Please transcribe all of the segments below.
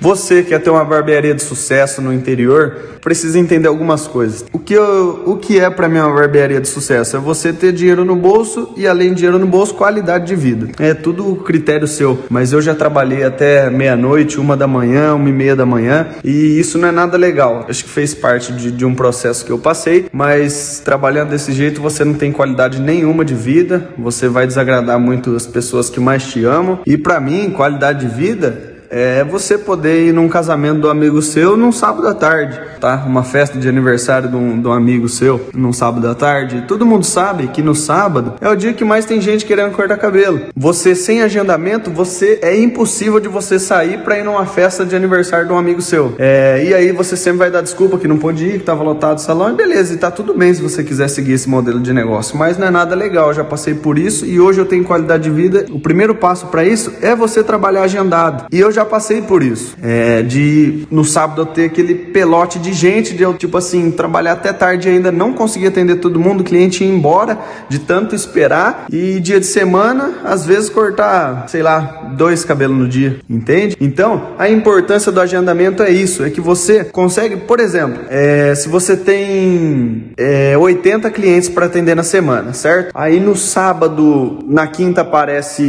Você quer ter uma barbearia de sucesso no interior, precisa entender algumas coisas. O que, eu, o que é para mim uma barbearia de sucesso? É você ter dinheiro no bolso e além de dinheiro no bolso, qualidade de vida. É tudo critério seu. Mas eu já trabalhei até meia-noite, uma da manhã, uma e meia da manhã e isso não é nada legal. Acho que fez parte de, de um processo que eu passei, mas trabalhando desse jeito você não tem qualidade nenhuma de vida, você vai desagradar muito as pessoas que mais te amam e para mim qualidade de vida é você poder ir num casamento do amigo seu num sábado à tarde, tá? Uma festa de aniversário de um, de um amigo seu num sábado à tarde. Todo mundo sabe que no sábado é o dia que mais tem gente querendo cortar cabelo. Você sem agendamento, você é impossível de você sair para ir numa festa de aniversário de um amigo seu. É, e aí você sempre vai dar desculpa que não pôde ir, que tava lotado o salão, e beleza, e tá tudo bem se você quiser seguir esse modelo de negócio, mas não é nada legal. Eu já passei por isso e hoje eu tenho qualidade de vida. O primeiro passo para isso é você trabalhar agendado. E eu já já passei por isso. É, de no sábado eu ter aquele pelote de gente, de eu, tipo assim, trabalhar até tarde ainda, não conseguir atender todo mundo, o cliente ir embora, de tanto esperar. E dia de semana, às vezes cortar, sei lá, dois cabelos no dia, entende? Então, a importância do agendamento é isso: é que você consegue, por exemplo, é, se você tem é, 80 clientes para atender na semana, certo? Aí no sábado, na quinta aparece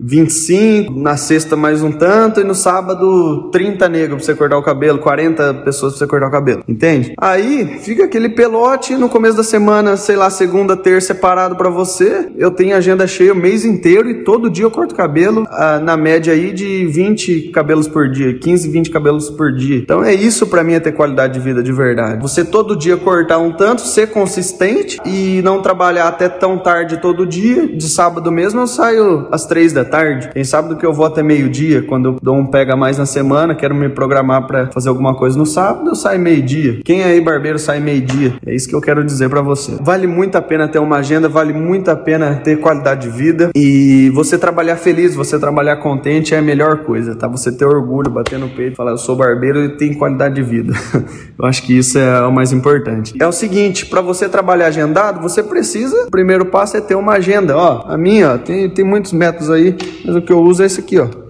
25, na sexta mais um tanto, no sábado 30 negros pra você cortar o cabelo, 40 pessoas pra você cortar o cabelo, entende? Aí fica aquele pelote no começo da semana, sei lá, segunda, terça separado para você. Eu tenho agenda cheia o mês inteiro e todo dia eu corto cabelo, ah, na média aí de 20 cabelos por dia, 15, 20 cabelos por dia. Então é isso para mim é ter qualidade de vida de verdade. Você todo dia cortar um tanto, ser consistente e não trabalhar até tão tarde todo dia. De sábado mesmo eu saio às três da tarde. Tem sábado que eu vou até meio-dia, quando eu dou pega mais na semana, quero me programar para fazer alguma coisa no sábado, eu saio meio-dia. Quem aí, barbeiro, sai meio-dia? É isso que eu quero dizer para você. Vale muito a pena ter uma agenda, vale muito a pena ter qualidade de vida e você trabalhar feliz, você trabalhar contente é a melhor coisa, tá? Você ter orgulho, bater no peito, falar eu sou barbeiro e tenho qualidade de vida. eu acho que isso é o mais importante. É o seguinte, para você trabalhar agendado, você precisa, o primeiro passo é ter uma agenda, ó. A minha, ó, tem, tem muitos métodos aí, mas o que eu uso é esse aqui, ó.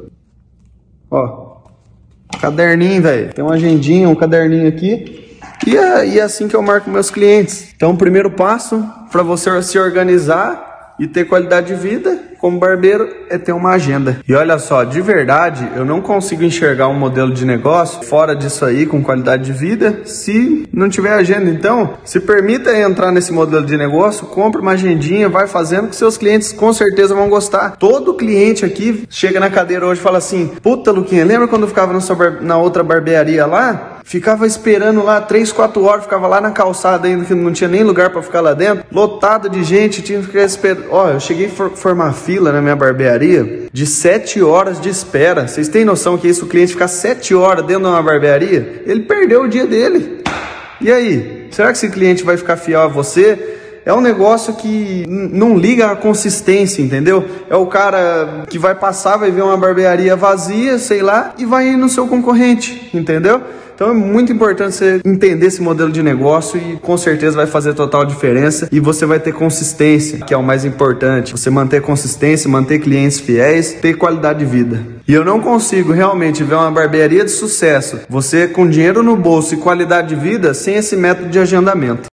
Ó, caderninho, velho. Tem uma agendinha, um caderninho aqui. E é, e é assim que eu marco meus clientes. Então, o primeiro passo para você se organizar e ter qualidade de vida como barbeiro é ter uma agenda. E olha só, de verdade, eu não consigo enxergar um modelo de negócio fora disso aí com qualidade de vida se não tiver agenda. Então, se permita entrar nesse modelo de negócio, compre uma agendinha, vai fazendo que seus clientes com certeza vão gostar. Todo cliente aqui chega na cadeira hoje e fala assim: "Puta, Luquinha, lembra quando eu ficava na outra barbearia lá? Ficava esperando lá 3, 4 horas, ficava lá na calçada ainda que não tinha nem lugar para ficar lá dentro, lotado de gente, tinha que ficar esperando. Ó, eu cheguei a for formar fila na minha barbearia de 7 horas de espera. Vocês têm noção que isso o cliente ficar 7 horas dentro de uma barbearia? Ele perdeu o dia dele. E aí? Será que esse cliente vai ficar fiel a você? é um negócio que não liga a consistência, entendeu? É o cara que vai passar, vai ver uma barbearia vazia, sei lá, e vai ir no seu concorrente, entendeu? Então é muito importante você entender esse modelo de negócio e com certeza vai fazer total diferença e você vai ter consistência, que é o mais importante. Você manter consistência, manter clientes fiéis, ter qualidade de vida. E eu não consigo realmente ver uma barbearia de sucesso, você com dinheiro no bolso e qualidade de vida sem esse método de agendamento.